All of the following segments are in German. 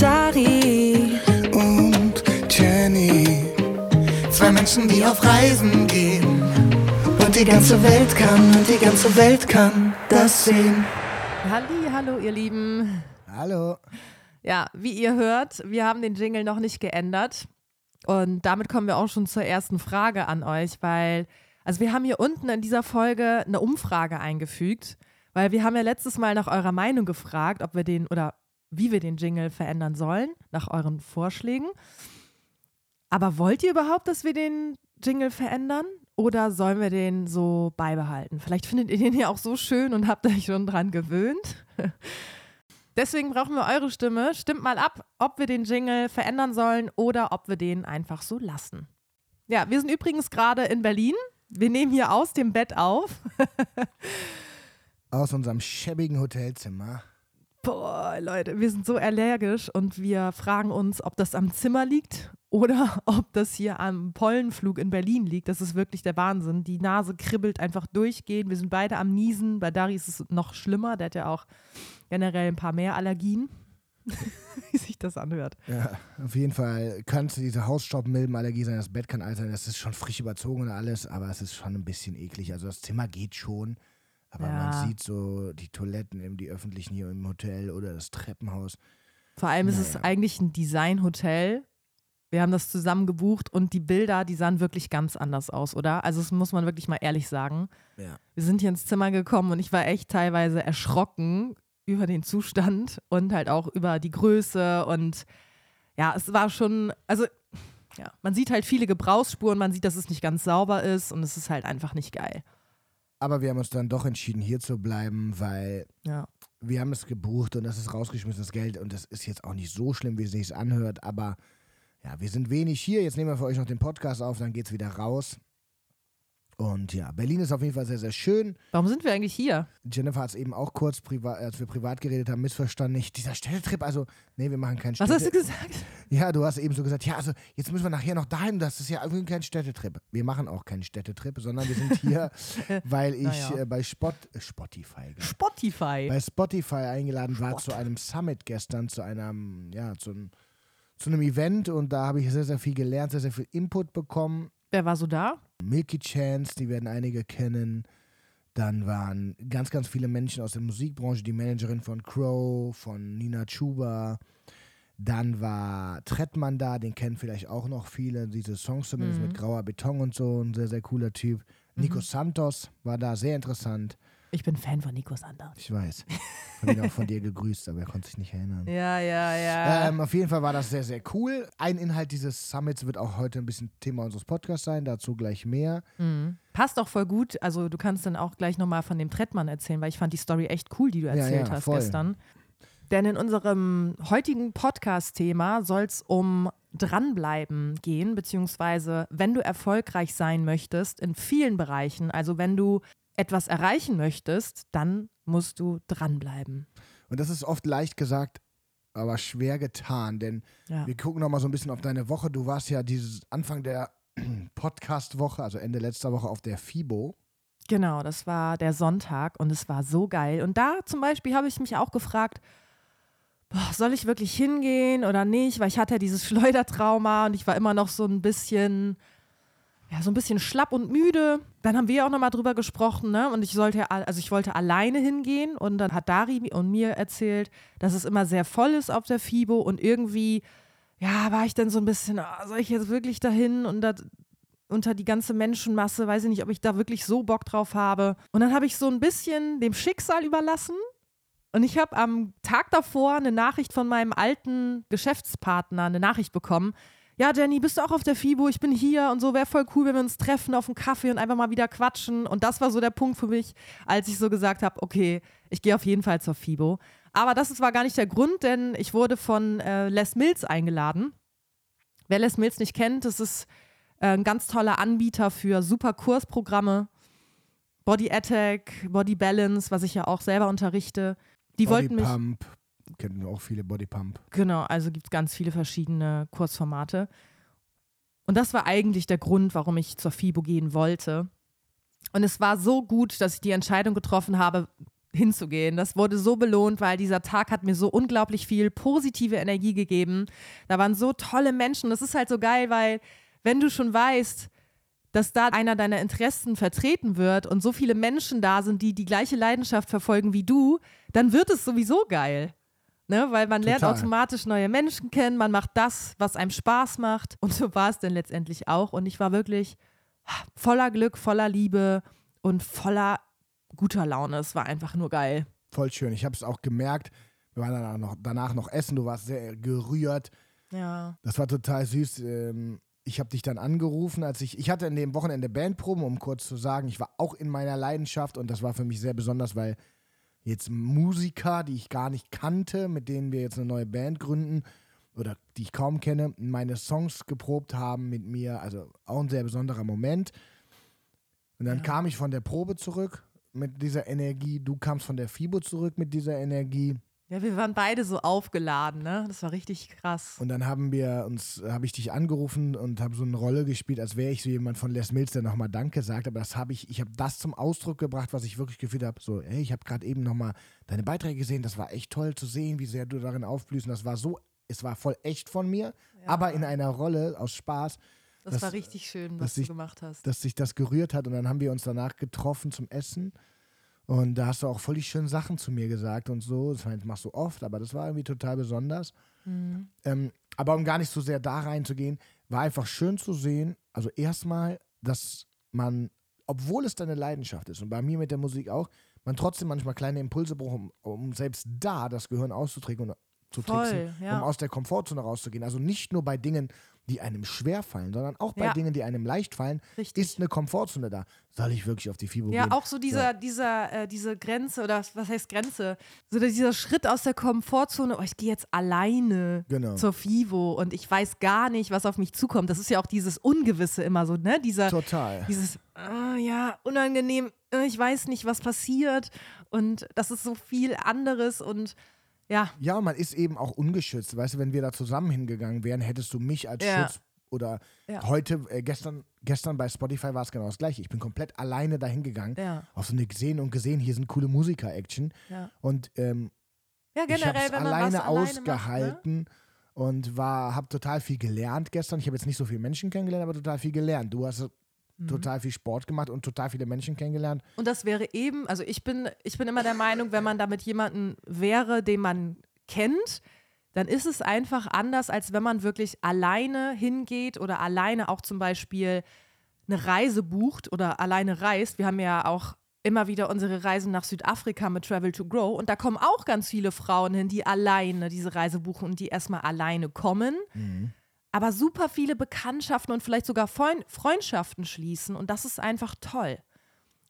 Dari und Jenny. Zwei Menschen, die auf Reisen gehen. Und die ganze Welt kann, und die ganze Welt kann das sehen. Halli, hallo ihr Lieben. Hallo. Ja, wie ihr hört, wir haben den Jingle noch nicht geändert. Und damit kommen wir auch schon zur ersten Frage an euch, weil, also wir haben hier unten in dieser Folge eine Umfrage eingefügt, weil wir haben ja letztes Mal nach eurer Meinung gefragt, ob wir den oder wie wir den Jingle verändern sollen, nach euren Vorschlägen. Aber wollt ihr überhaupt, dass wir den Jingle verändern? Oder sollen wir den so beibehalten? Vielleicht findet ihr den ja auch so schön und habt euch schon dran gewöhnt. Deswegen brauchen wir eure Stimme. Stimmt mal ab, ob wir den Jingle verändern sollen oder ob wir den einfach so lassen. Ja, wir sind übrigens gerade in Berlin. Wir nehmen hier aus dem Bett auf. Aus unserem schäbigen Hotelzimmer. Boah, Leute, wir sind so allergisch und wir fragen uns, ob das am Zimmer liegt oder ob das hier am Pollenflug in Berlin liegt. Das ist wirklich der Wahnsinn. Die Nase kribbelt einfach durchgehend. Wir sind beide am Niesen. Bei Dari ist es noch schlimmer. Der hat ja auch generell ein paar mehr Allergien. Wie sich das anhört. Ja, auf jeden Fall könnte diese Hausstaubmilbenallergie sein. Das Bett kann alt sein. Das ist schon frisch überzogen und alles, aber es ist schon ein bisschen eklig. Also das Zimmer geht schon. Aber Ja. man sieht so die Toiletten, eben die öffentlichen hier im Hotel oder das Treppenhaus. Vor allem ist es Naja. eigentlich ein Designhotel. Wir haben das zusammen gebucht und die Bilder, die sahen wirklich ganz anders aus, oder? Also das muss man wirklich mal ehrlich sagen. Ja. Wir sind hier ins Zimmer gekommen und ich war echt teilweise erschrocken über den Zustand und halt auch über die Größe und ja, es war schon, also ja, man sieht halt viele Gebrauchsspuren, man sieht, dass es nicht ganz sauber ist und es ist halt einfach nicht geil. Aber wir haben uns dann doch entschieden, hier zu bleiben, weil Ja. wir haben es gebucht und das ist rausgeschmissenes Geld und das ist jetzt auch nicht so schlimm, wie es sich anhört, aber ja, wir sind wenig hier. Jetzt nehmen wir für euch noch den Podcast auf, dann geht's wieder raus. Und ja, Berlin ist auf jeden Fall sehr, sehr schön. Warum sind wir eigentlich hier? Jennifer hat es eben auch kurz, als wir privat geredet haben, missverstanden. Nicht dieser Städtetrip, also, nee, wir machen keinen Was Städte... hast du gesagt? Ja, du hast eben so gesagt, ja, also jetzt müssen wir nachher noch dahin, das ist ja irgendwie kein Städtetrip. Wir machen auch keinen Städtetrip, sondern wir sind hier, weil ich Naja. äh, bei Spot, äh, Spotify, genau, Spotify. bei Spotify eingeladen war zu einem Summit gestern, zu einem, ja, zu einem, zu einem Event und da habe ich sehr, sehr viel gelernt, sehr, sehr viel Input bekommen. Wer war so da? Milky Chance, die werden einige kennen. Dann waren ganz, ganz viele Menschen aus der Musikbranche, die Managerin von Crow, von Nina Chuba. Dann war Trettmann da, den kennen vielleicht auch noch viele, diese Songs zumindest Mhm. mit grauer Beton und so, ein sehr, sehr cooler Typ. Nico Santos war da, sehr interessant. Ich bin Fan von Nico Sander. Ich weiß. Ich habe ihn auch von dir gegrüßt, aber er konnte sich nicht erinnern. Ja, ja, ja. Ähm, auf jeden Fall war das sehr, sehr cool. Ein Inhalt dieses Summits wird auch heute ein bisschen Thema unseres Podcasts sein, dazu gleich mehr. Mhm. Passt auch voll gut. Also du kannst dann auch gleich nochmal von dem Trettmann erzählen, weil ich fand die Story echt cool, die du Ja, erzählt ja, hast voll. gestern. Denn in unserem heutigen Podcast-Thema soll es um Dranbleiben gehen, beziehungsweise wenn du erfolgreich sein möchtest in vielen Bereichen, also wenn du etwas erreichen möchtest, dann musst du dranbleiben. Und das ist oft leicht gesagt, aber schwer getan, denn Ja. wir gucken noch mal so ein bisschen auf deine Woche. Du warst ja dieses Anfang der Podcast-Woche, also Ende letzter Woche auf der FIBO. Genau, das war der Sonntag und es war so geil. Und da zum Beispiel habe ich mich auch gefragt, boah, soll ich wirklich hingehen oder nicht? Weil ich hatte ja dieses Schleudertrauma und ich war immer noch so ein bisschen, ja, so ein bisschen schlapp und müde. Dann haben wir auch nochmal drüber gesprochen, ne? Und ich sollte, al- also ich wollte alleine hingehen und dann hat Dari und mir erzählt, dass es immer sehr voll ist auf der FIBO und irgendwie, ja, war ich dann so ein bisschen, ah, soll ich jetzt wirklich dahin und das unter die ganze Menschenmasse, weiß ich nicht, ob ich da wirklich so Bock drauf habe. Und dann habe ich so ein bisschen dem Schicksal überlassen. Und ich habe am Tag davor eine Nachricht von meinem alten Geschäftspartner, eine Nachricht bekommen. Ja, Jenny, bist du auch auf der FIBO? Ich bin hier und so, wäre voll cool, wenn wir uns treffen auf einen Kaffee und einfach mal wieder quatschen. Und das war so der Punkt für mich, als ich so gesagt habe, okay, ich gehe auf jeden Fall zur FIBO. Aber das war gar nicht der Grund, denn ich wurde von äh, Les Mills eingeladen. Wer Les Mills nicht kennt, das ist äh, ein ganz toller Anbieter für super Kursprogramme. Body Attack, Body Balance, was ich ja auch selber unterrichte. Die Body wollten mich. Pump. Kennen auch viele Body Pump. Genau, also gibt es ganz viele verschiedene Kursformate. Und das war eigentlich der Grund, warum ich zur FIBO gehen wollte. Und es war so gut, dass ich die Entscheidung getroffen habe, hinzugehen. Das wurde so belohnt, weil dieser Tag hat mir so unglaublich viel positive Energie gegeben. Da waren so tolle Menschen. Das ist halt so geil, weil wenn du schon weißt, dass da einer deiner Interessen vertreten wird und so viele Menschen da sind, die die gleiche Leidenschaft verfolgen wie du, dann wird es sowieso geil. Ne? Weil man lernt Total. automatisch neue Menschen kennen, man macht das, was einem Spaß macht. Und so war es dann letztendlich auch. Und ich war wirklich voller Glück, voller Liebe und voller guter Laune. Es war einfach nur geil. Voll schön. Ich habe es auch gemerkt. Wir waren danach noch, danach noch essen. Du warst sehr gerührt. Ja. Das war total süß. Ähm, ich habe dich dann angerufen, als ich, ich hatte in dem Wochenende Bandproben, um kurz zu sagen, ich war auch in meiner Leidenschaft und das war für mich sehr besonders, weil jetzt Musiker, die ich gar nicht kannte, mit denen wir jetzt eine neue Band gründen oder die ich kaum kenne, meine Songs geprobt haben mit mir. Also auch ein sehr besonderer Moment. Und dann Ja. kam ich von der Probe zurück mit dieser Energie. Du kamst von der FIBO zurück mit dieser Energie. Ja, wir waren beide so aufgeladen, ne? Das war richtig krass. Und dann haben wir uns, habe ich dich angerufen und habe so eine Rolle gespielt, als wäre ich so jemand von Les Mills, der nochmal Danke sagt. Aber das habe ich, ich habe das zum Ausdruck gebracht, was ich wirklich gefühlt habe. So, hey, ich habe gerade eben nochmal deine Beiträge gesehen. Das war echt toll zu sehen, wie sehr du darin aufblühst. Und das war so, es war voll echt von mir, aber in einer Rolle aus Spaß, Das, das- war richtig schön, dass was du ich- gemacht hast. dass sich das gerührt hat. Und dann haben wir uns danach getroffen zum Essen. Und da hast du auch voll die schönen Sachen zu mir gesagt und so. Das machst du oft, aber das war irgendwie total besonders. Mhm. Ähm, aber um gar nicht so sehr da reinzugehen, war einfach schön zu sehen, also erstmal, dass man, obwohl es deine Leidenschaft ist und bei mir mit der Musik auch, man trotzdem manchmal kleine Impulse braucht, um, um selbst da das Gehirn auszutrinken und zu Voll, tricksen, ja. um aus der Komfortzone rauszugehen. Also nicht nur bei Dingen, die einem schwer fallen, sondern auch bei Ja. Dingen, die einem leicht fallen, Richtig. ist eine Komfortzone da. Soll ich wirklich auf die FIBO Ja, gehen? auch so dieser, dieser, äh, diese Grenze oder was heißt Grenze? So dieser Schritt aus der Komfortzone, oh, ich gehe jetzt alleine Genau. zur FIVO und ich weiß gar nicht, was auf mich zukommt. Das ist ja auch dieses Ungewisse immer so, ne? Dieser, Total. dieses, ah, ja, unangenehm, äh, ich weiß nicht, was passiert und das ist so viel anderes und ja, Ja, und man ist eben auch ungeschützt. Weißt du, wenn wir da zusammen hingegangen wären, hättest du mich als Ja. Schutz oder Ja. heute, äh, gestern, gestern bei Spotify war es genau das gleiche. Ich bin komplett alleine dahin gegangen. Ja. Auf so eine gesehen und gesehen, hier sind coole Musiker-Action. ja. Und ähm, Ja, ich habe generell, es alleine was alleine ausgehalten Macht, ne? und war, habe total viel gelernt gestern. Ich habe jetzt nicht so viele Menschen kennengelernt, aber total viel gelernt. Du hast Mhm. total viel Sport gemacht und total viele Menschen kennengelernt. Und das wäre eben, also ich bin, ich bin immer der Meinung, wenn man da mit jemandem wäre, den man kennt, dann ist es einfach anders, als wenn man wirklich alleine hingeht oder alleine auch zum Beispiel eine Reise bucht oder alleine reist. Wir haben ja auch immer wieder unsere Reisen nach Südafrika mit Travel to Grow und da kommen auch ganz viele Frauen hin, die alleine diese Reise buchen und die erstmal alleine kommen aber super viele Bekanntschaften und vielleicht sogar Freund Freundschaften schließen. Und das ist einfach toll.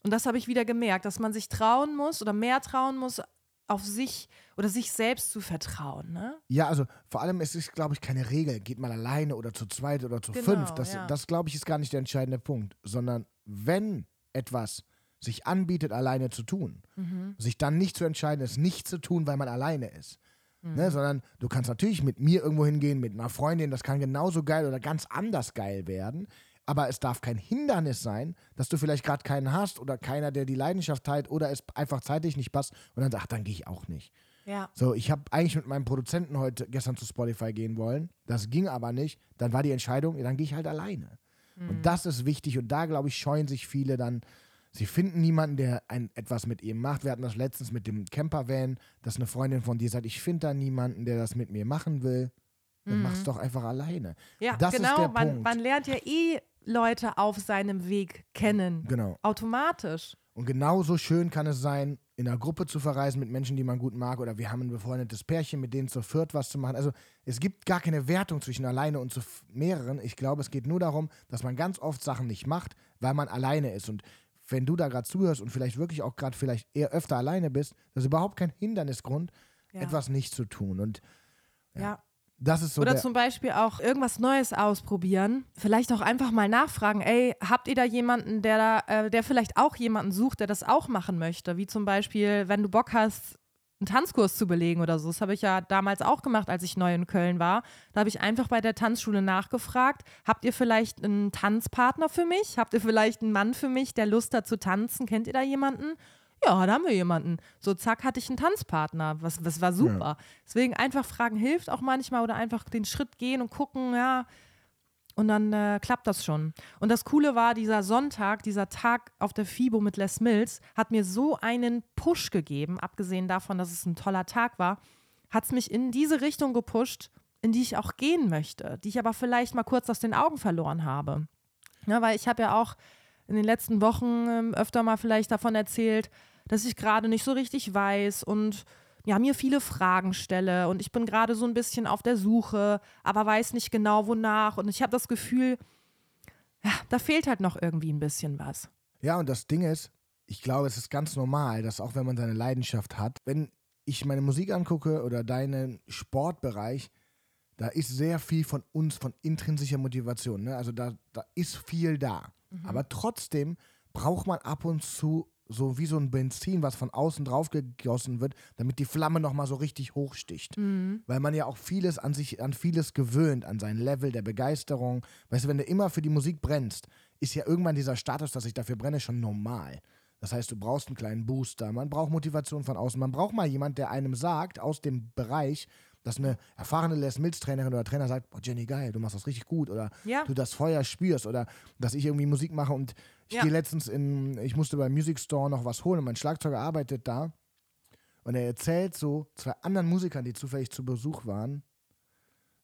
Und das habe ich wieder gemerkt, dass man sich trauen muss oder mehr trauen muss, auf sich oder sich selbst zu vertrauen. Ne? Ja, also vor allem es ist, glaube ich, keine Regel. Geht man alleine oder zu zweit oder zu Genau, fünf. Das, ja. das glaube ich, ist gar nicht der entscheidende Punkt. Sondern wenn etwas sich anbietet, alleine zu tun, Mhm. sich dann nicht zu entscheiden, es nicht zu tun, weil man alleine ist. Mhm. Ne, sondern du kannst natürlich mit mir irgendwo hingehen, mit einer Freundin, das kann genauso geil oder ganz anders geil werden. Aber es darf kein Hindernis sein, dass du vielleicht gerade keinen hast oder keiner, der die Leidenschaft teilt oder es einfach zeitlich nicht passt und dann sagt, ach, dann gehe ich auch nicht. Ja. So, ich habe eigentlich mit meinem Produzenten heute gestern zu Spotify gehen wollen. Das ging aber nicht. Dann war die Entscheidung, dann gehe ich halt alleine. Und das ist wichtig. Und da, glaube ich, scheuen sich viele dann. Sie finden niemanden, der ein, etwas mit ihm macht. Wir hatten das letztens mit dem Campervan, dass eine Freundin von dir sagt, ich finde da niemanden, der das mit mir machen will. Dann mach's doch einfach alleine. Ja, das genau. ist der man, Punkt. man lernt ja eh Leute auf seinem Weg kennen. Genau. Automatisch. Und genauso schön kann es sein, in einer Gruppe zu verreisen mit Menschen, die man gut mag, oder wir haben ein befreundetes Pärchen, mit denen zu viert was zu machen. Also es gibt gar keine Wertung zwischen alleine und zu mehreren. Ich glaube, es geht nur darum, dass man ganz oft Sachen nicht macht, weil man alleine ist. Und wenn du da gerade zuhörst und vielleicht wirklich auch gerade vielleicht eher öfter alleine bist, das ist überhaupt kein Hindernisgrund, Ja. etwas nicht zu tun. Und Ja. das ist so Oder der, zum Beispiel auch irgendwas Neues ausprobieren. Vielleicht auch einfach mal nachfragen, ey, habt ihr da jemanden, der da, äh, der vielleicht auch jemanden sucht, der das auch machen möchte? Wie zum Beispiel, wenn du Bock hast, einen Tanzkurs zu belegen oder so. Das habe ich ja damals auch gemacht, als ich neu in Köln war. Da habe ich einfach bei der Tanzschule nachgefragt, habt ihr vielleicht einen Tanzpartner für mich? Habt ihr vielleicht einen Mann für mich, der Lust hat zu tanzen? Kennt ihr da jemanden? Ja, da haben wir jemanden. So, zack, hatte ich einen Tanzpartner. Was, was war super. Ja. Deswegen einfach fragen hilft auch manchmal oder einfach den Schritt gehen und gucken, ja. Und dann äh, klappt das schon. Und das Coole war, dieser Sonntag, dieser Tag auf der FIBO mit Les Mills, hat mir so einen Push gegeben, abgesehen davon, dass es ein toller Tag war, hat es mich in diese Richtung gepusht, in die ich auch gehen möchte, die ich aber vielleicht mal kurz aus den Augen verloren habe. Ja, weil ich habe ja auch in den letzten Wochen ähm, öfter mal vielleicht davon erzählt, dass ich gerade nicht so richtig weiß und ja, mir viele Fragen stelle und ich bin gerade so ein bisschen auf der Suche, aber weiß nicht genau wonach und ich habe das Gefühl, ja, da fehlt halt noch irgendwie ein bisschen was. Ja, und das Ding ist, ich glaube, es ist ganz normal, dass auch wenn man seine Leidenschaft hat, wenn ich meine Musik angucke oder deinen Sportbereich, da ist sehr viel von uns, von intrinsischer Motivation. Ne? Also da, da ist viel da. Mhm. Aber trotzdem braucht man ab und zu so wie so ein Benzin, was von außen drauf gegossen wird, damit die Flamme nochmal so richtig hochsticht. Mhm. Weil man ja auch vieles an sich, an vieles gewöhnt, an sein Level der Begeisterung. Weißt du, wenn du immer für die Musik brennst, ist ja irgendwann dieser Status, dass ich dafür brenne, schon normal. Das heißt, du brauchst einen kleinen Booster, man braucht Motivation von außen, man braucht mal jemanden, der einem sagt, aus dem Bereich, dass eine erfahrene Les Mills Trainerin oder Trainer sagt, oh Jenny, geil, du machst das richtig gut oder ja. du das Feuer spürst oder dass ich irgendwie Musik mache und ich ja. gehe letztens in, ich musste beim Music Store noch was holen und mein Schlagzeuger arbeitet da und er erzählt so zwei anderen Musikern, die zufällig zu Besuch waren,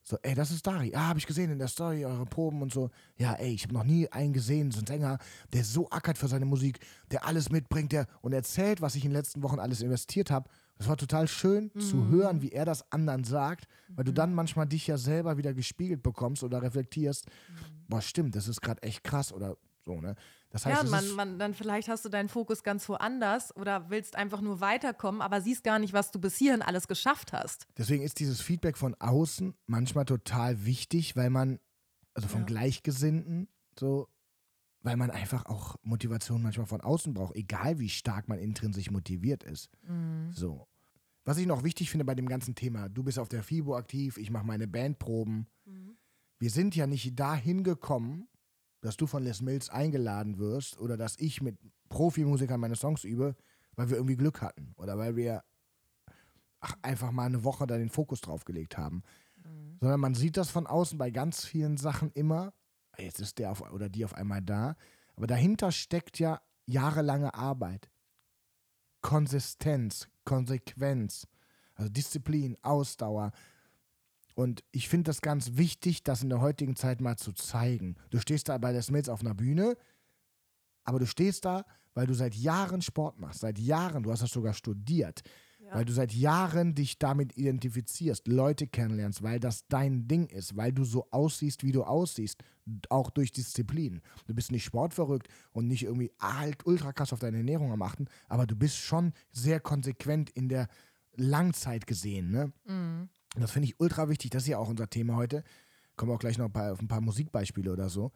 so, ey, das ist Dari. Ah, hab ich gesehen in der Story, eure Proben und so. Ja, ey, ich habe noch nie einen gesehen, so einen Sänger, der so ackert für seine Musik, der alles mitbringt, der und erzählt, was ich in den letzten Wochen alles investiert habe. Das war total schön mhm. zu hören, wie er das anderen sagt, weil du mhm. dann manchmal dich ja selber wieder gespiegelt bekommst oder reflektierst. Mhm. Boah, stimmt, das ist gerade echt krass oder so, ne? Das heißt, ja, man, man, dann vielleicht hast du deinen Fokus ganz woanders oder willst einfach nur weiterkommen, aber siehst gar nicht, was du bis hierhin alles geschafft hast. Deswegen ist dieses Feedback von außen manchmal total wichtig, weil man, also von ja. Gleichgesinnten, so, weil man einfach auch Motivation manchmal von außen braucht, egal wie stark man intrinsisch motiviert ist. Mhm. So. Was ich noch wichtig finde bei dem ganzen Thema, du bist auf der FIBO aktiv, ich mache meine Bandproben. Mhm. Wir sind ja nicht dahin gekommen, dass du von Les Mills eingeladen wirst oder dass ich mit Profimusikern meine Songs übe, weil wir irgendwie Glück hatten oder weil wir ach, einfach mal eine Woche da den Fokus drauf gelegt haben. Mhm. Sondern man sieht das von außen bei ganz vielen Sachen immer, jetzt ist der auf, oder die auf einmal da, aber dahinter steckt ja jahrelange Arbeit. Konsistenz, Konsequenz, also Disziplin, Ausdauer, und ich finde das ganz wichtig, das in der heutigen Zeit mal zu zeigen. Du stehst da bei der Smiths auf einer Bühne, aber du stehst da, weil du seit Jahren Sport machst, seit Jahren, du hast das sogar studiert, ja. weil du seit Jahren dich damit identifizierst, Leute kennenlernst, weil das dein Ding ist, weil du so aussiehst, wie du aussiehst, auch durch Disziplin. Du bist nicht sportverrückt und nicht irgendwie halt ultra krass auf deine Ernährung am achten, aber du bist schon sehr konsequent in der Langzeit gesehen, ne? Mhm. Und das finde ich ultra wichtig. Das ist ja auch unser Thema heute. Kommen wir auch gleich noch bei, auf ein paar Musikbeispiele oder so.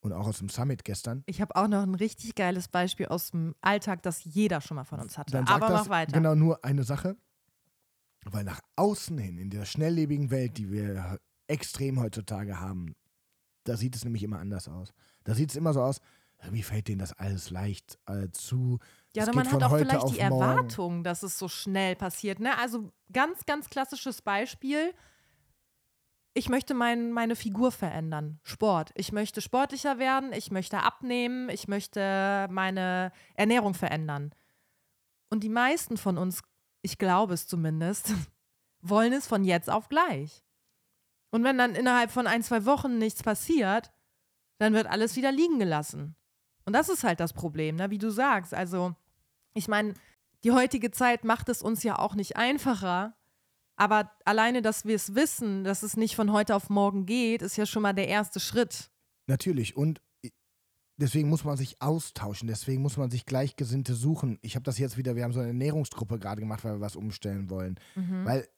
Und auch aus dem Summit gestern. Ich habe auch noch ein richtig geiles Beispiel aus dem Alltag, das jeder schon mal von uns hatte. Dann Aber mach weiter. Genau, nur eine Sache. Weil nach außen hin, in der schnelllebigen Welt, die wir extrem heutzutage haben, da sieht es nämlich immer anders aus. Da sieht es immer so aus, wie fällt denen das alles leicht äh, zu? Ja, aber man hat auch vielleicht die Erwartung, dass es so schnell passiert. Ne? Also ganz, ganz klassisches Beispiel. Ich möchte mein, meine Figur verändern. Sport. Ich möchte sportlicher werden, ich möchte abnehmen, ich möchte meine Ernährung verändern. Und die meisten von uns, ich glaube es zumindest, wollen es von jetzt auf gleich. Und wenn dann innerhalb von ein, zwei Wochen nichts passiert, dann wird alles wieder liegen gelassen. Und das ist halt das Problem, ne? wie du sagst. Also, ich meine, die heutige Zeit macht es uns ja auch nicht einfacher. Aber alleine, dass wir es wissen, dass es nicht von heute auf morgen geht, ist ja schon mal der erste Schritt. Natürlich. Und deswegen muss man sich austauschen. Deswegen muss man sich Gleichgesinnte suchen. Ich habe das jetzt wieder, wir haben so eine Ernährungsgruppe gerade gemacht, weil wir was umstellen wollen. Mhm. Weil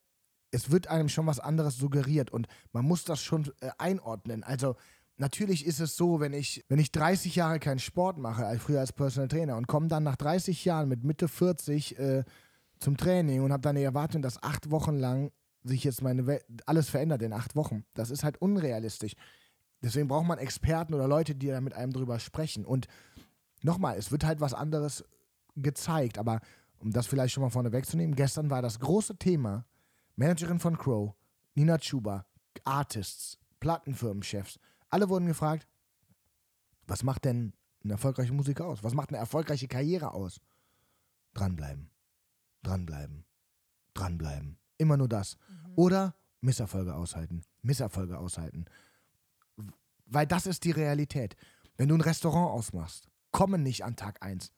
es wird einem schon was anderes suggeriert und man muss das schon äh, einordnen. Also Natürlich ist es so, wenn ich, wenn ich 30 Jahre keinen Sport mache, als früher als Personal Trainer und komme dann nach 30 Jahren mit Mitte 40 äh, zum Training und habe dann die Erwartung, dass acht Wochen lang sich jetzt meine Welt, alles verändert in acht Wochen. Das ist halt unrealistisch. Deswegen braucht man Experten oder Leute, die da mit einem drüber sprechen. Und nochmal, es wird halt was anderes gezeigt, aber um das vielleicht schon mal vorne wegzunehmen, gestern war das große Thema, Managerin von Crow, Nina Chuba, Artists, Plattenfirmenchefs, alle wurden gefragt, was macht denn ein erfolgreicher Musiker aus? Was macht eine erfolgreiche Karriere aus? Dranbleiben, dranbleiben, dranbleiben. Immer nur das. Mhm. Oder Misserfolge aushalten, Misserfolge aushalten. Weil das ist die Realität. Wenn du ein Restaurant ausmachst, kommen nicht an Tag 1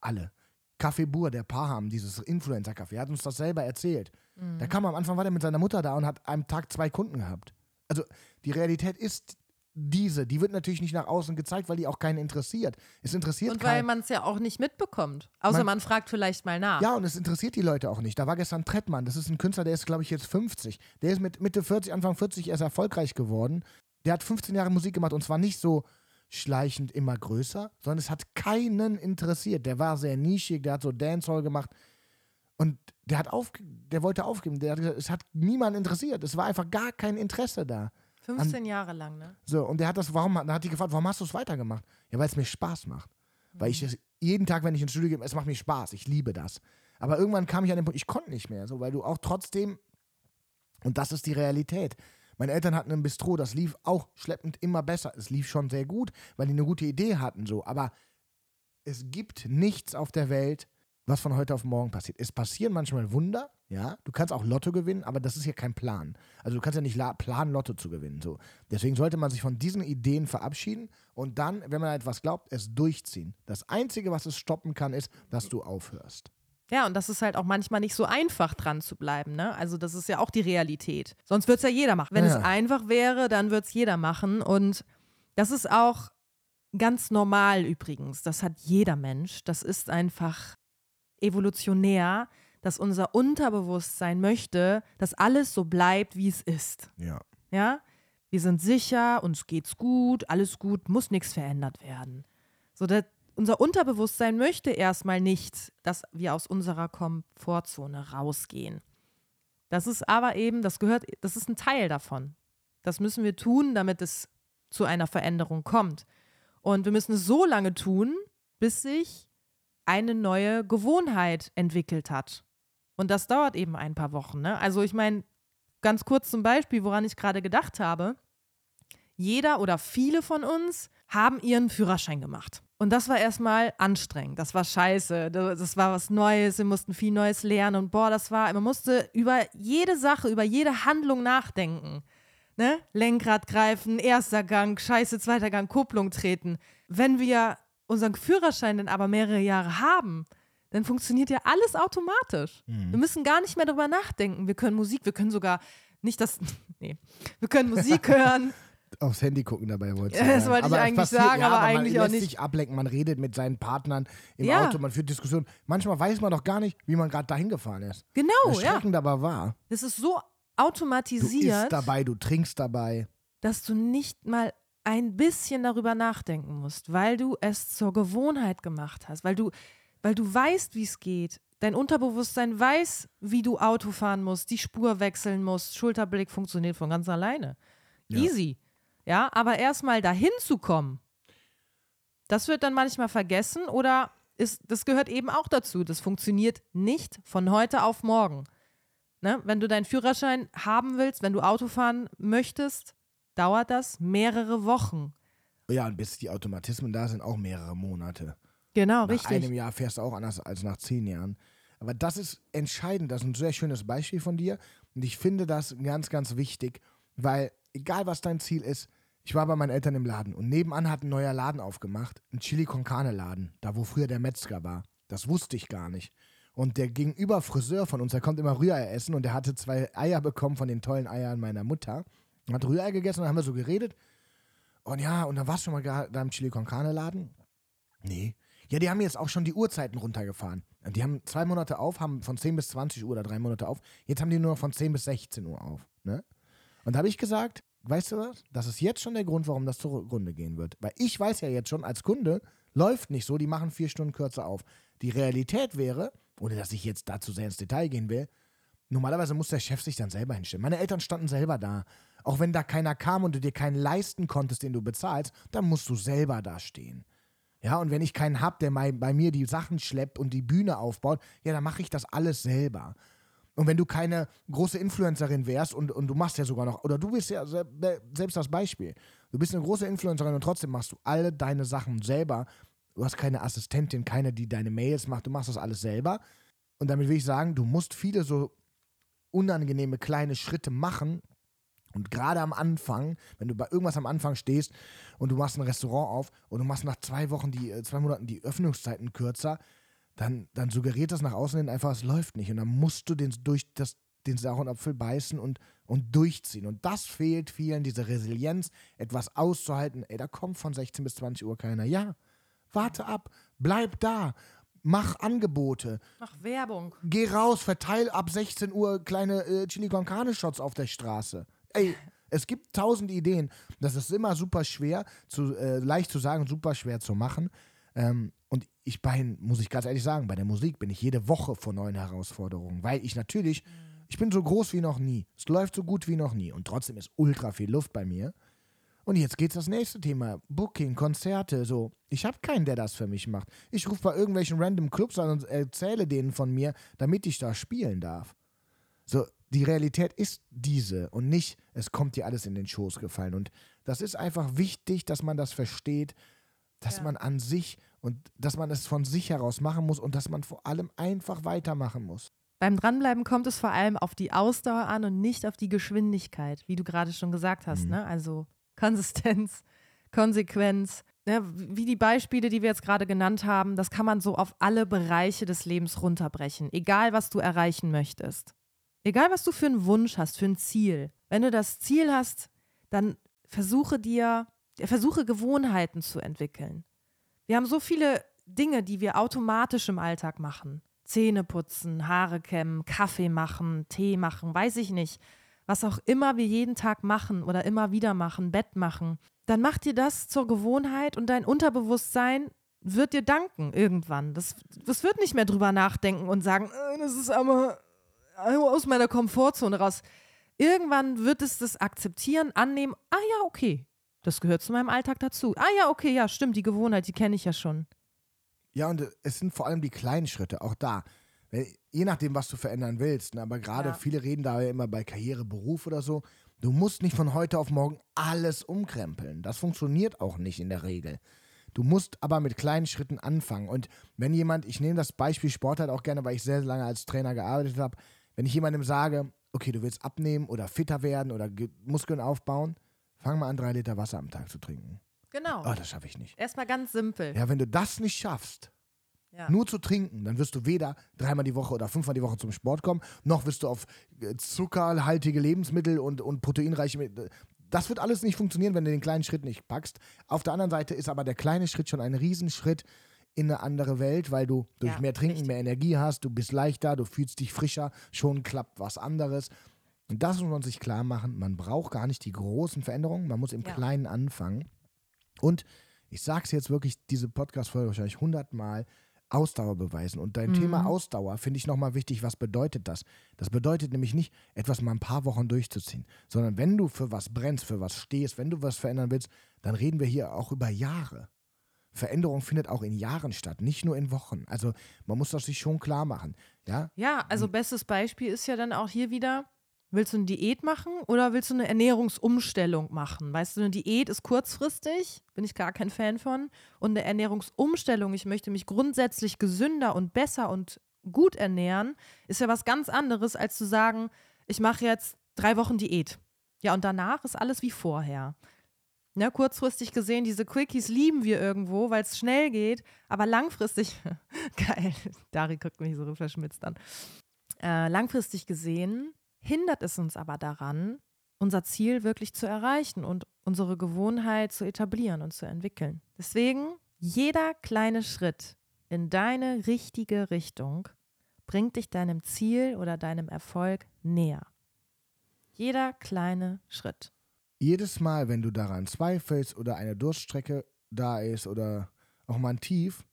alle. Café Bur, der Paham, dieses Influencer-Café, hat uns das selber erzählt. Mhm. Da kam am Anfang war der mit seiner Mutter da und hat am Tag zwei Kunden gehabt. Also die Realität ist diese, die wird natürlich nicht nach außen gezeigt, weil die auch keinen interessiert. Es interessiert Und weil man es ja auch nicht mitbekommt. Außer man, man, fragt vielleicht mal nach. Ja, und es interessiert die Leute auch nicht. Da war gestern Trettmann, das ist ein Künstler, der ist, glaube ich, jetzt 50. Der ist mit Mitte 40, Anfang 40 erst erfolgreich geworden. Der hat 15 Jahre Musik gemacht und zwar nicht so schleichend immer größer, sondern es hat keinen interessiert. Der war sehr nischig, der hat so Dancehall gemacht und der hat auf, der wollte aufgeben. Der hat gesagt, es hat niemanden interessiert. Es war einfach gar kein Interesse da. 15 An, Jahre lang, ne? So, und der hat das, warum, dann hat die gefragt, warum hast du es weitergemacht? Ja, weil es mir Spaß macht. Mhm. Weil ich es jeden Tag, wenn ich ins Studio gehe, es macht mir Spaß, ich liebe das. Aber irgendwann kam ich an den Punkt, ich konnte nicht mehr, so, weil du auch trotzdem, und das ist die Realität. Meine Eltern hatten ein Bistro, das lief auch schleppend immer besser. Es lief schon sehr gut, weil die eine gute Idee hatten, so. Aber es gibt nichts auf der Welt, was von heute auf morgen passiert. Es passieren manchmal Wunder, ja. Du kannst auch Lotto gewinnen, aber das ist ja kein Plan. Also du kannst ja nicht planen, Lotto zu gewinnen. So. Deswegen sollte man sich von diesen Ideen verabschieden und dann, wenn man etwas glaubt, es durchziehen. Das Einzige, was es stoppen kann, ist, dass du aufhörst. Ja, und das ist halt auch manchmal nicht so einfach dran zu bleiben. Ne? Also das ist ja auch die Realität. Sonst wird es ja jeder machen. Wenn ja. es einfach wäre, dann wird es jeder machen. Und das ist auch ganz normal übrigens. Das hat jeder Mensch. Das ist einfach evolutionär, dass unser Unterbewusstsein möchte, dass alles so bleibt, wie es ist. Ja. Ja? Wir sind sicher, uns geht's gut, alles gut, muss nichts verändert werden. So, das, unser Unterbewusstsein möchte erstmal nicht, dass wir aus unserer Komfortzone rausgehen. Das ist aber eben, das gehört, das ist ein Teil davon. Das müssen wir tun, damit es zu einer Veränderung kommt. Und wir müssen es so lange tun, bis sich eine neue Gewohnheit entwickelt hat. Und das dauert eben ein paar Wochen. Ne? Also ich meine, ganz kurz zum Beispiel, woran ich gerade gedacht habe. Jeder oder viele von uns haben ihren Führerschein gemacht. Und das war erstmal anstrengend. Das war scheiße. Das war was Neues. Wir mussten viel Neues lernen. Und boah, das war, man musste über jede Sache, über jede Handlung nachdenken. Ne? Lenkrad greifen, erster Gang, scheiße, zweiter Gang, Kupplung treten. Wenn wir unseren Führerschein dann aber mehrere Jahre haben, dann funktioniert ja alles automatisch. Mhm. Wir müssen gar nicht mehr darüber nachdenken. Wir können Musik, wir können sogar nicht das, nee, wir können Musik hören. Aufs Handy gucken dabei wollte ich. Das wollte ich eigentlich passiert, sagen, ja, aber, aber eigentlich man auch nicht. Man sich ablenken, man redet mit seinen Partnern im ja. Auto, man führt Diskussionen. Manchmal weiß man doch gar nicht, wie man gerade dahin gefahren ist. Genau, Erschreckend ja. aber wahr. Das ist so automatisiert. Du isst dabei, du trinkst dabei. Dass du nicht mal ein bisschen darüber nachdenken musst, weil du es zur Gewohnheit gemacht hast, weil du, weil du weißt, wie es geht. Dein Unterbewusstsein weiß, wie du Auto fahren musst, die Spur wechseln musst. Schulterblick funktioniert von ganz alleine. Ja. Easy. Ja, aber erstmal dahin zu kommen, das wird dann manchmal vergessen oder ist, das gehört eben auch dazu. Das funktioniert nicht von heute auf morgen. Ne? Wenn du deinen Führerschein haben willst, wenn du Auto fahren möchtest, dauert das mehrere Wochen. Ja, und bis die Automatismen da sind, auch mehrere Monate. Genau, nach richtig. Nach einem Jahr fährst du auch anders als nach zehn Jahren. Aber das ist entscheidend, das ist ein sehr schönes Beispiel von dir. Und ich finde das ganz, ganz wichtig, weil egal was dein Ziel ist, ich war bei meinen Eltern im Laden und nebenan hat ein neuer Laden aufgemacht, ein Chili con Carne Laden, da wo früher der Metzger war. Das wusste ich gar nicht. Und der gegenüber Friseur von uns, der kommt immer Rührei essen und der hatte zwei Eier bekommen von den tollen Eiern meiner Mutter. Hat Rührei gegessen und dann haben wir so geredet. Und ja, und dann warst du schon mal da im Chili con Carne Laden? Nee. Ja, die haben jetzt auch schon die Uhrzeiten runtergefahren. Die haben zwei Monate auf, haben von 10 bis 20 Uhr oder drei Monate auf. Jetzt haben die nur von 10 bis 16 Uhr auf. Ne? Und da habe ich gesagt, weißt du was? Das ist jetzt schon der Grund, warum das zugrunde gehen wird. Weil ich weiß ja jetzt schon, als Kunde läuft nicht so, die machen vier Stunden kürzer auf. Die Realität wäre, ohne dass ich jetzt dazu sehr ins Detail gehen will, normalerweise muss der Chef sich dann selber hinstellen. Meine Eltern standen selber da. Auch wenn da keiner kam und du dir keinen leisten konntest, den du bezahlst, dann musst du selber da stehen. Ja, und wenn ich keinen hab, der bei, bei mir die Sachen schleppt und die Bühne aufbaut, ja, dann mache ich das alles selber. Und wenn du keine große Influencerin wärst und, und du machst ja sogar noch, oder du bist ja selbst das Beispiel, du bist eine große Influencerin und trotzdem machst du alle deine Sachen selber. Du hast keine Assistentin, keine, die deine Mails macht, du machst das alles selber. Und damit will ich sagen, du musst viele so unangenehme kleine Schritte machen, und gerade am Anfang, wenn du bei irgendwas am Anfang stehst und du machst ein Restaurant auf und du machst nach zwei Wochen, die, äh, zwei Monaten die Öffnungszeiten kürzer, dann, dann suggeriert das nach außen hin einfach, es läuft nicht. Und dann musst du den, durch das, den sauren Apfel beißen und, und durchziehen. Und das fehlt vielen, diese Resilienz, etwas auszuhalten. Ey, da kommt von 16 bis 20 Uhr keiner. Ja, warte ab, bleib da, mach Angebote. Mach Werbung. Geh raus, verteil ab 16 Uhr kleine äh, Chili con Carne Shots auf der Straße ey, es gibt tausend Ideen. Das ist immer super schwer, zu, äh, leicht zu sagen, super schwer zu machen. Ähm, und ich bei, muss ich ganz ehrlich sagen, bei der Musik bin ich jede Woche vor neuen Herausforderungen, weil ich natürlich, ich bin so groß wie noch nie. Es läuft so gut wie noch nie. Und trotzdem ist ultra viel Luft bei mir. Und jetzt geht's das nächste Thema. Booking, Konzerte, so. Ich habe keinen, der das für mich macht. Ich rufe bei irgendwelchen random Clubs an und erzähle denen von mir, damit ich da spielen darf. So, die Realität ist diese und nicht, es kommt dir alles in den Schoß gefallen. Und das ist einfach wichtig, dass man das versteht, dass ja. man an sich und dass man es von sich heraus machen muss und dass man vor allem einfach weitermachen muss. Beim Dranbleiben kommt es vor allem auf die Ausdauer an und nicht auf die Geschwindigkeit, wie du gerade schon gesagt hast. Mhm. Ne? Also Konsistenz, Konsequenz. Ne? Wie die Beispiele, die wir jetzt gerade genannt haben, das kann man so auf alle Bereiche des Lebens runterbrechen, egal was du erreichen möchtest. Egal, was du für einen Wunsch hast, für ein Ziel. Wenn du das Ziel hast, dann versuche dir, versuche Gewohnheiten zu entwickeln. Wir haben so viele Dinge, die wir automatisch im Alltag machen. Zähne putzen, Haare kämmen, Kaffee machen, Tee machen, weiß ich nicht. Was auch immer wir jeden Tag machen oder immer wieder machen, Bett machen. Dann mach dir das zur Gewohnheit und dein Unterbewusstsein wird dir danken irgendwann. Das, das wird nicht mehr drüber nachdenken und sagen, äh, das ist aber aus meiner Komfortzone raus. Irgendwann wird es das akzeptieren, annehmen. Ah ja, okay. Das gehört zu meinem Alltag dazu. Ah ja, okay, ja, stimmt, die Gewohnheit, die kenne ich ja schon. Ja, und es sind vor allem die kleinen Schritte, auch da. Je nachdem, was du verändern willst. Ne? Aber gerade ja. viele reden da ja immer bei Karriere, Beruf oder so. Du musst nicht von heute auf morgen alles umkrempeln. Das funktioniert auch nicht in der Regel. Du musst aber mit kleinen Schritten anfangen. Und wenn jemand, ich nehme das Beispiel Sport halt auch gerne, weil ich sehr lange als Trainer gearbeitet habe, wenn ich jemandem sage, okay, du willst abnehmen oder fitter werden oder Muskeln aufbauen, fang mal an, drei Liter Wasser am Tag zu trinken. Genau. Oh, das schaffe ich nicht. Erstmal ganz simpel. Ja, wenn du das nicht schaffst, ja. nur zu trinken, dann wirst du weder dreimal die Woche oder fünfmal die Woche zum Sport kommen, noch wirst du auf äh, zuckerhaltige Lebensmittel und, und proteinreiche. Das wird alles nicht funktionieren, wenn du den kleinen Schritt nicht packst. Auf der anderen Seite ist aber der kleine Schritt schon ein Riesenschritt in eine andere Welt, weil du durch ja, mehr Trinken richtig. mehr Energie hast, du bist leichter, du fühlst dich frischer, schon klappt was anderes. Und das muss man sich klar machen, man braucht gar nicht die großen Veränderungen, man muss im ja. Kleinen anfangen. Und ich sage es jetzt wirklich, diese Podcast-Folge wahrscheinlich hundertmal, Ausdauer beweisen. Und dein mhm. Thema Ausdauer finde ich nochmal wichtig. Was bedeutet das? Das bedeutet nämlich nicht, etwas mal ein paar Wochen durchzuziehen, sondern wenn du für was brennst, für was stehst, wenn du was verändern willst, dann reden wir hier auch über Jahre. Veränderung findet auch in Jahren statt, nicht nur in Wochen. Also man muss das sich schon klar machen. Ja, ja also bestes Beispiel ist ja dann auch hier wieder, willst du eine Diät machen oder willst du eine Ernährungsumstellung machen? Weißt du, eine Diät ist kurzfristig, bin ich gar kein Fan von. Und eine Ernährungsumstellung, ich möchte mich grundsätzlich gesünder und besser und gut ernähren, ist ja was ganz anderes, als zu sagen, ich mache jetzt drei Wochen Diät. Ja, und danach ist alles wie vorher. Ne, kurzfristig gesehen, diese Quickies lieben wir irgendwo, weil es schnell geht, aber langfristig, geil, Dari guckt mich so verschmitzt an. Äh, langfristig gesehen hindert es uns aber daran, unser Ziel wirklich zu erreichen und unsere Gewohnheit zu etablieren und zu entwickeln. Deswegen, jeder kleine Schritt in deine richtige Richtung bringt dich deinem Ziel oder deinem Erfolg näher. Jeder kleine Schritt jedes Mal, wenn du daran zweifelst oder eine Durststrecke da ist oder auch mal ein Tief,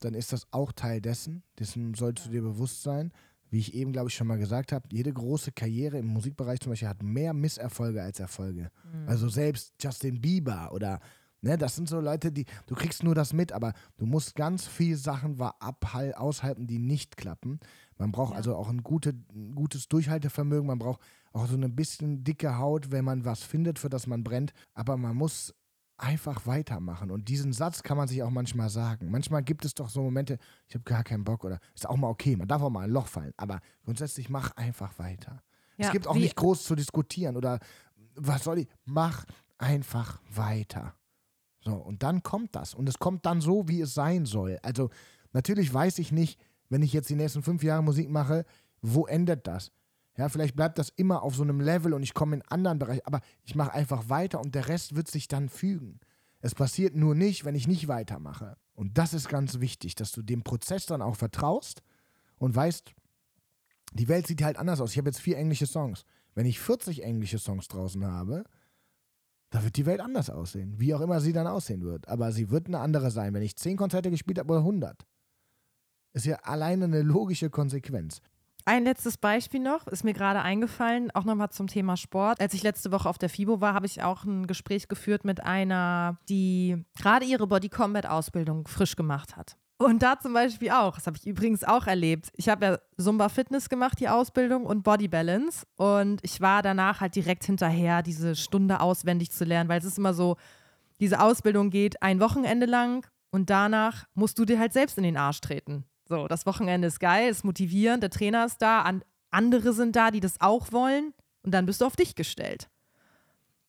dann ist das auch Teil dessen. Dessen solltest du dir bewusst sein. Wie ich eben, glaube ich, schon mal gesagt habe, jede große Karriere im Musikbereich zum Beispiel hat mehr Misserfolge als Erfolge. Mhm. Also selbst Justin Bieber oder Ne, das sind so Leute, die, du kriegst nur das mit, aber du musst ganz viel Sachen war aushalten, die nicht klappen. Man braucht Ja. also auch ein, gute, ein gutes Durchhaltevermögen, man braucht auch so ein bisschen dicke Haut, wenn man was findet, für das man brennt. Aber man muss einfach weitermachen. Und diesen Satz kann man sich auch manchmal sagen. Manchmal gibt es doch so Momente, ich habe gar keinen Bock oder ist auch mal okay, man darf auch mal ein Loch fallen. Aber grundsätzlich mach einfach weiter. Ja, es gibt auch nicht groß zu diskutieren oder was soll ich? Mach einfach weiter. So, und dann kommt das. Und es kommt dann so, wie es sein soll. Also, natürlich weiß ich nicht, wenn ich jetzt die nächsten fünf Jahre Musik mache, wo endet das? Ja, vielleicht bleibt das immer auf so einem Level und ich komme in einen anderen Bereich, aber ich mache einfach weiter und der Rest wird sich dann fügen. Es passiert nur nicht, wenn ich nicht weitermache. Und das ist ganz wichtig, dass du dem Prozess dann auch vertraust und weißt, die Welt sieht halt anders aus. Ich habe jetzt vier englische Songs. Wenn ich 40 englische Songs draußen habe, da wird die Welt anders aussehen. Wie auch immer sie dann aussehen wird. Aber sie wird eine andere sein, wenn ich 10 Konzerte gespielt habe oder 100. Ist ja alleine eine logische Konsequenz. Ein letztes Beispiel noch, ist mir gerade eingefallen, auch nochmal zum Thema Sport. Als ich letzte Woche auf der FIBO war, habe ich auch ein Gespräch geführt mit einer, die gerade ihre Body Combat Ausbildung frisch gemacht hat. Und da zum Beispiel auch, das habe ich übrigens auch erlebt. Ich habe ja Zumba Fitness gemacht, die Ausbildung, und Body Balance. Und ich war danach halt direkt hinterher, diese Stunde auswendig zu lernen, weil es ist immer so, diese Ausbildung geht ein Wochenende lang und danach musst du dir halt selbst in den Arsch treten. So, das Wochenende ist geil, ist motivierend, der Trainer ist da, an, andere sind da, die das auch wollen und dann bist du auf dich gestellt.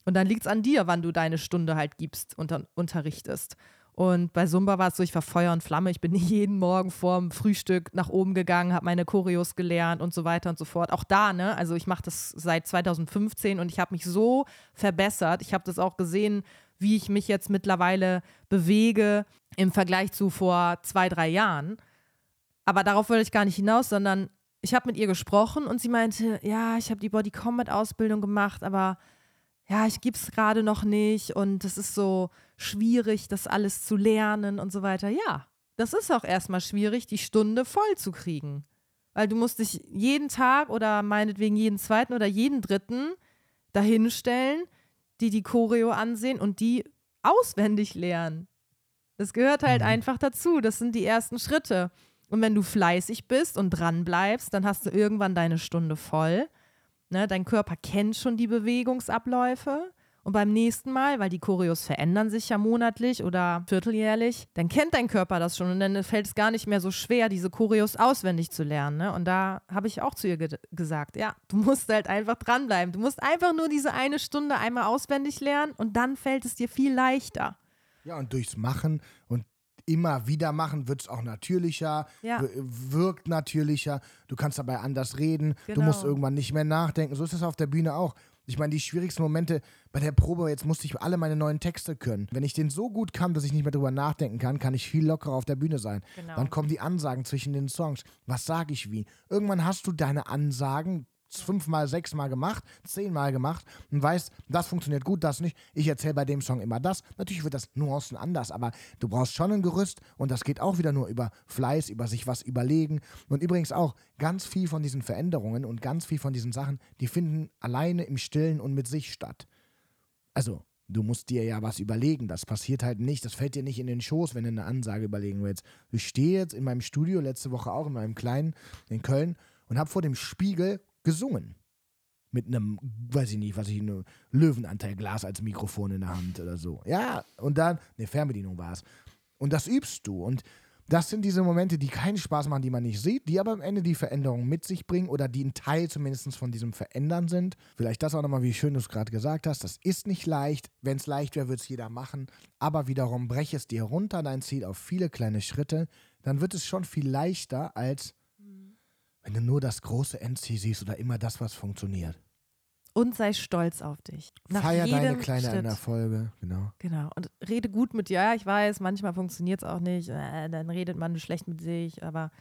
Und dann liegt es an dir, wann du deine Stunde halt gibst und dann unterrichtest. Und bei Zumba war es so, ich war Feuer und Flamme. Ich bin jeden Morgen vorm Frühstück nach oben gegangen, habe meine Choreos gelernt und so weiter und so fort. Auch da, ne? Also ich mache das seit 2015 und ich habe mich so verbessert. Ich habe das auch gesehen, wie ich mich jetzt mittlerweile bewege im Vergleich zu vor zwei, drei Jahren. Aber darauf wollte ich gar nicht hinaus, sondern ich habe mit ihr gesprochen und sie meinte, ja, ich habe die Body Combat Ausbildung gemacht, aber ja, ich gebe es gerade noch nicht und es ist so schwierig, das alles zu lernen und so weiter. Ja, das ist auch erstmal schwierig, die Stunde voll zu kriegen. Weil du musst dich jeden Tag oder meinetwegen jeden zweiten oder jeden dritten dahinstellen, die die Choreo ansehen und die auswendig lernen. Das gehört halt Mhm. einfach dazu. Das sind die ersten Schritte. Und wenn du fleißig bist und dran bleibst, dann hast du irgendwann deine Stunde voll. Ne, dein Körper kennt schon die Bewegungsabläufe. Und beim nächsten Mal, weil die Choreos verändern sich ja monatlich oder vierteljährlich, dann kennt dein Körper das schon und dann fällt es gar nicht mehr so schwer, diese Choreos auswendig zu lernen. Ne? Und da habe ich auch zu ihr ge gesagt, ja, du musst halt einfach dranbleiben. Du musst einfach nur diese eine Stunde einmal auswendig lernen und dann fällt es dir viel leichter. Ja, und durchs Machen und immer wieder machen wird es auch natürlicher, Ja. wir- wirkt natürlicher, du kannst dabei anders reden, du Genau. musst irgendwann nicht mehr nachdenken. So ist es auf der Bühne auch. Ich meine, die schwierigsten Momente bei der Probe, jetzt musste ich alle meine neuen Texte können. Wenn ich den so gut kann, dass ich nicht mehr drüber nachdenken kann, kann ich viel lockerer auf der Bühne sein. Genau. Dann kommen die Ansagen zwischen den Songs. Was sage ich wie? Irgendwann hast du deine Ansagen fünfmal, sechsmal gemacht, zehnmal gemacht und weißt, das funktioniert gut, das nicht. Ich erzähle bei dem Song immer das. Natürlich wird das Nuancen anders, aber du brauchst schon ein Gerüst und das geht auch wieder nur über Fleiß, über sich was überlegen. Und übrigens auch ganz viel von diesen Veränderungen und ganz viel von diesen Sachen, die finden alleine im Stillen und mit sich statt. Also, du musst dir ja was überlegen. Das passiert halt nicht. Das fällt dir nicht in den Schoß, wenn du eine Ansage überlegen willst. Ich stehe jetzt in meinem Studio, letzte Woche auch, in meinem kleinen in Köln, und habe vor dem Spiegel gesungen. Mit einem, weiß ich nicht, was ich, eine Löwenanteil-Glas als Mikrofon in der Hand oder so. Ja, und dann, eine Fernbedienung war es. Und das übst du. Und das sind diese Momente, die keinen Spaß machen, die man nicht sieht, die aber am Ende die Veränderung mit sich bringen oder die ein Teil zumindest von diesem Verändern sind. Vielleicht das auch nochmal, wie schön du es gerade gesagt hast. Das ist nicht leicht. Wenn es leicht wäre, würde es jeder machen. Aber wiederum breche es dir runter, dein Ziel auf viele kleine Schritte. Dann wird es schon viel leichter, als wenn du nur das große Endziel siehst oder immer das, was funktioniert. Und sei stolz auf dich. Nach Feier deine kleinen. Erfolge. Genau. Genau. Und rede gut mit dir. Ja, ich weiß, manchmal funktioniert es auch nicht. Äh, dann redet man schlecht mit sich. Aber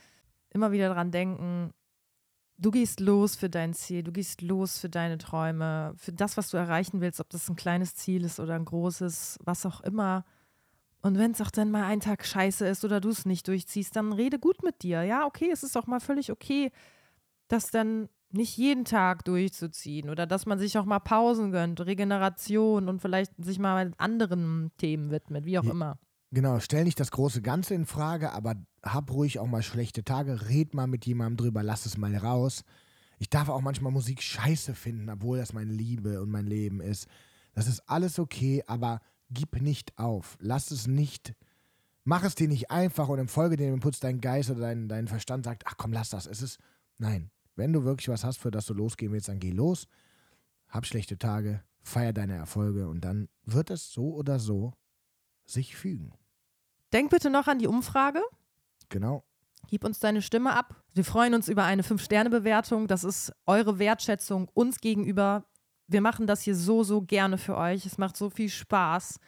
immer wieder dran denken, du gehst los für dein Ziel. Du gehst los für deine Träume. Für das, was du erreichen willst. Ob das ein kleines Ziel ist oder ein großes, was auch immer. Und wenn es auch dann mal ein Tag scheiße ist oder du es nicht durchziehst, dann rede gut mit dir. Ja, okay, es ist auch mal völlig okay, dass dann nicht jeden Tag durchzuziehen oder dass man sich auch mal Pausen gönnt, Regeneration und vielleicht sich mal anderen Themen widmet, wie auch Ja. immer. Genau, stell nicht das große Ganze in Frage, aber hab ruhig auch mal schlechte Tage, red mal mit jemandem drüber, lass es mal raus. Ich darf auch manchmal Musik scheiße finden, obwohl das meine Liebe und mein Leben ist. Das ist alles okay, aber gib nicht auf. Lass es nicht, mach es dir nicht einfach und im Folge dem Impuls dein Geist oder dein, dein Verstand sagt, ach komm, lass das. Es ist, nein, wenn du wirklich was hast, für das du losgehen willst, dann geh los, hab schlechte Tage, feier deine Erfolge und dann wird es so oder so sich fügen. Denk bitte noch an die Umfrage. Genau. Gib uns deine Stimme ab. Wir freuen uns über eine 5-Sterne-Bewertung. Das ist eure Wertschätzung uns gegenüber. Wir machen das hier so, so gerne für euch. Es macht so viel Spaß.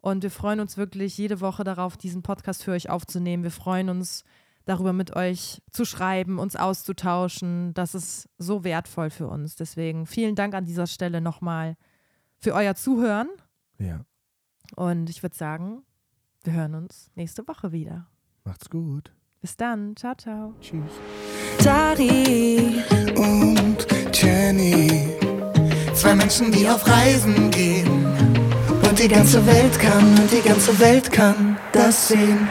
Und wir freuen uns wirklich jede Woche darauf, diesen Podcast für euch aufzunehmen. Wir freuen uns darüber, mit euch zu schreiben, uns auszutauschen. Das ist so wertvoll für uns. Deswegen vielen Dank an dieser Stelle nochmal für euer Zuhören. Ja. Und ich würde sagen, wir hören uns nächste Woche wieder. Macht's gut. Bis dann. Ciao, ciao. Tschüss. Dari. und Jenny. Zwei Menschen, die auf Reisen gehen. Und die ganze Welt kann, und die ganze Welt kann das sehen.